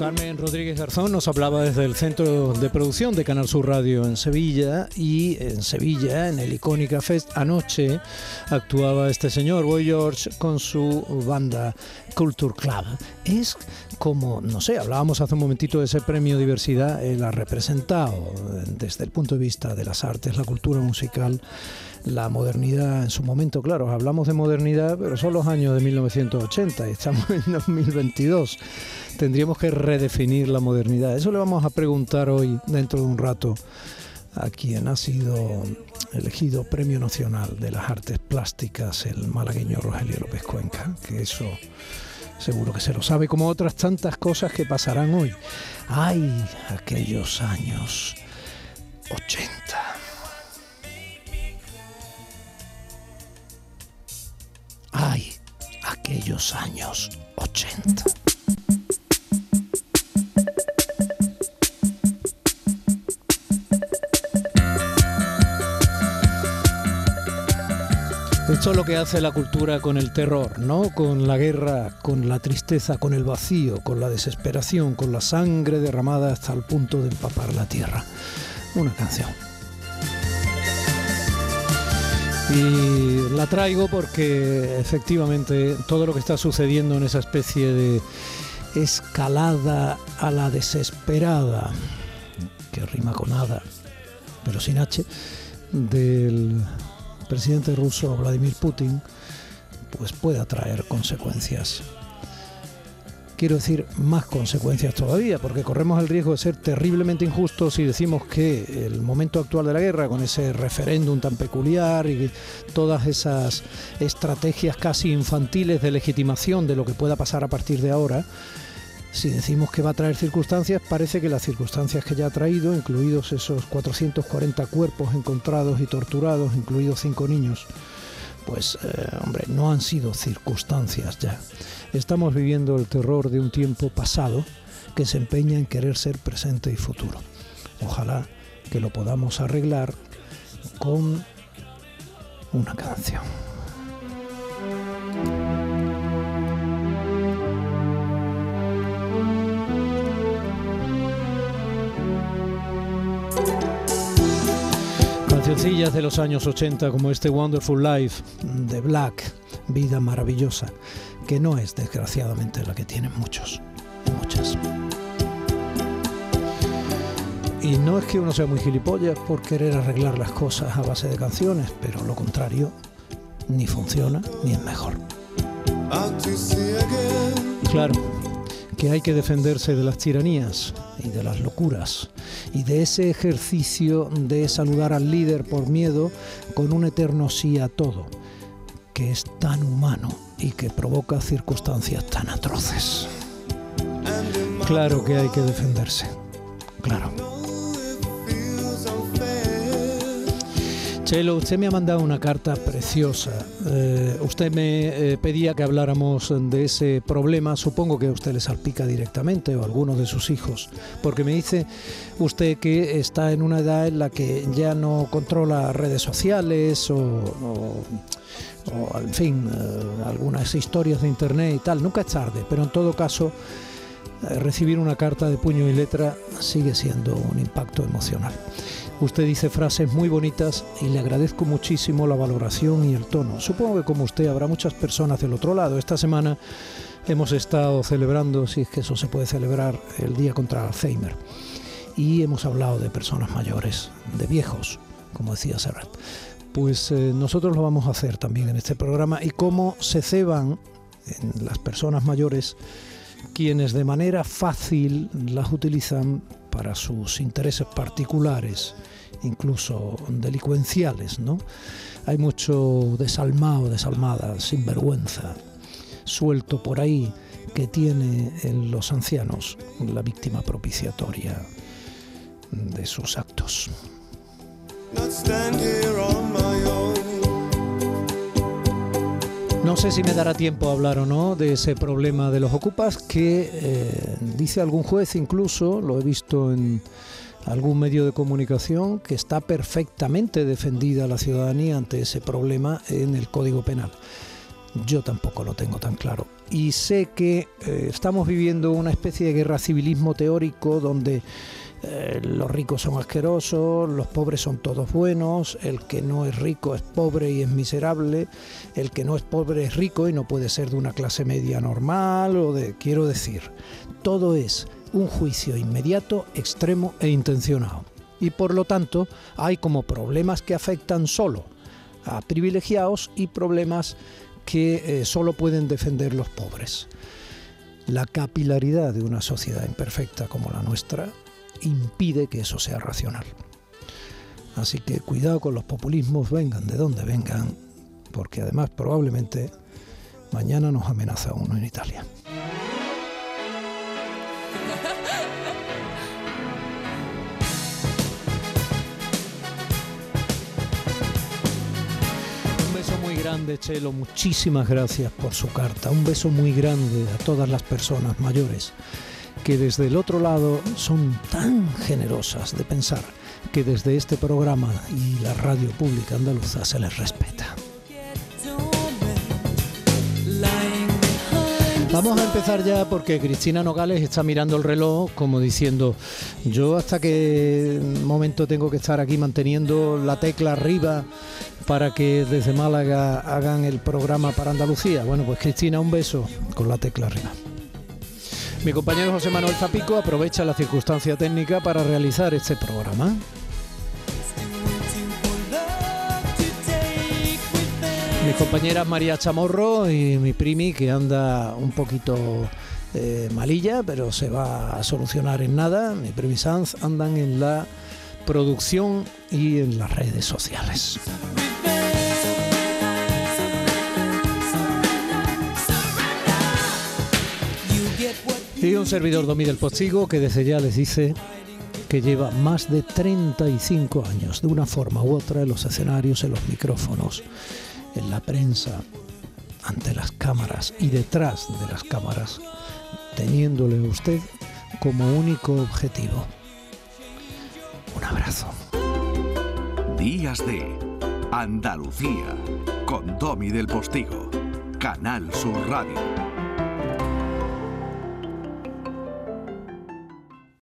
Carmen Rodríguez Garzón nos hablaba desde el centro de producción de Canal Sur Radio en Sevilla y en Sevilla, en el Icónica Fest, anoche actuaba este señor, Boy George, con su banda Culture Club. Es como, no sé, hablábamos hace un momentito de ese premio diversidad, él ha representado desde el punto de vista de las artes, la cultura musical, la modernidad en su momento, claro, hablamos de modernidad, pero son los años de 1980 y estamos en 2022. Tendríamos que redefinir la modernidad. Eso le vamos a preguntar hoy, dentro de un rato, a quien ha sido elegido Premio Nacional de las Artes Plásticas, el malagueño Rogelio López Cuenca, que eso seguro que se lo sabe, como otras tantas cosas que pasarán hoy. ¡Ay, aquellos años 80! ¡Ay, aquellos años 80! Esto es lo que hace la cultura con el terror, ¿no? Con la guerra, con la tristeza, con el vacío, con la desesperación, con la sangre derramada hasta el punto de empapar la tierra. Una canción. Y la traigo porque efectivamente todo lo que está sucediendo en esa especie de escalada a la desesperada, que rima con nada, pero sin H, del presidente ruso Vladimir Putin, pues pueda traer consecuencias. Quiero decir, más consecuencias todavía, porque corremos el riesgo de ser terriblemente injustos si decimos que el momento actual de la guerra, con ese referéndum tan peculiar y todas esas estrategias casi infantiles de legitimación de lo que pueda pasar a partir de ahora, si decimos que va a traer circunstancias, parece que las circunstancias que ya ha traído, incluidos esos 440 cuerpos encontrados y torturados, incluidos cinco niños, pues, eh, hombre, no han sido circunstancias ya. Estamos viviendo el terror de un tiempo pasado que se empeña en querer ser presente y futuro. Ojalá que lo podamos arreglar con una canción. Cancioncillas de los años 80 como este Wonderful Life de Black, Vida Maravillosa, que no es desgraciadamente la que tienen muchos, muchas. Y no es que uno sea muy gilipollas por querer arreglar las cosas a base de canciones, pero lo contrario, ni funciona ni es mejor. Claro, que hay que defenderse de las tiranías y de las locuras y de ese ejercicio de saludar al líder por miedo con un eterno sí a todo, que es tan humano y que provoca circunstancias tan atroces. Claro que hay que defenderse, claro. Chelo, usted me ha mandado una carta preciosa. Eh, usted me eh, pedía que habláramos de ese problema. Supongo que usted le salpica directamente o a algunos de sus hijos, porque me dice usted que está en una edad en la que ya no controla redes sociales o, o, o en fin, eh, algunas historias de internet y tal. Nunca es tarde, pero en todo caso recibir una carta de puño y letra sigue siendo un impacto emocional. Usted dice frases muy bonitas y le agradezco muchísimo la valoración y el tono. Supongo que como usted habrá muchas personas del otro lado. Esta semana hemos estado celebrando, si es que eso se puede celebrar, el Día contra Alzheimer. Y hemos hablado de personas mayores, de viejos, como decía Serrat. Pues eh, nosotros lo vamos a hacer también en este programa y cómo se ceban en las personas mayores quienes de manera fácil las utilizan para sus intereses particulares, incluso delincuenciales, ¿no? Hay mucho desalmado, desalmada, sinvergüenza, suelto por ahí, que tiene en los ancianos la víctima propiciatoria de sus actos. No sé si me dará tiempo a hablar o no de ese problema de los ocupas que eh, dice algún juez incluso, lo he visto en algún medio de comunicación, que está perfectamente defendida la ciudadanía ante ese problema en el Código Penal. Yo tampoco lo tengo tan claro. Y sé que eh, estamos viviendo una especie de guerra civilismo teórico donde eh, los ricos son asquerosos, los pobres son todos buenos, el que no es rico es pobre y es miserable, el que no es pobre es rico y no puede ser de una clase media normal o de, quiero decir, todo es un juicio inmediato, extremo e intencionado. Y por lo tanto hay como problemas que afectan solo a privilegiados y problemas que eh, solo pueden defender los pobres. La capilaridad de una sociedad imperfecta como la nuestra impide que eso sea racional. Así que cuidado con los populismos, vengan de donde vengan, porque además probablemente mañana nos amenaza uno en Italia. Un beso muy grande, Chelo. Muchísimas gracias por su carta. Un beso muy grande a todas las personas mayores que desde el otro lado son tan generosas de pensar que desde este programa y la radio pública andaluza se les respeta. Vamos a empezar ya porque Cristina Nogales está mirando el reloj como diciendo, yo hasta qué momento tengo que estar aquí manteniendo la tecla arriba para que desde Málaga hagan el programa para Andalucía. Bueno, pues Cristina, un beso con la tecla arriba. Mi compañero José Manuel Zapico aprovecha la circunstancia técnica para realizar este programa. Mi compañera María Chamorro y mi primi que anda un poquito eh, malilla, pero se va a solucionar en nada. Mi primi Sanz andan en la producción y en las redes sociales. Y un servidor Domi del Postigo que desde ya les dice que lleva más de 35 años, de una forma u otra, en los escenarios, en los micrófonos, en la prensa, ante las cámaras y detrás de las cámaras, teniéndole a usted como único objetivo. Un abrazo. Días de Andalucía con Domi del Postigo, Canal Sur Radio.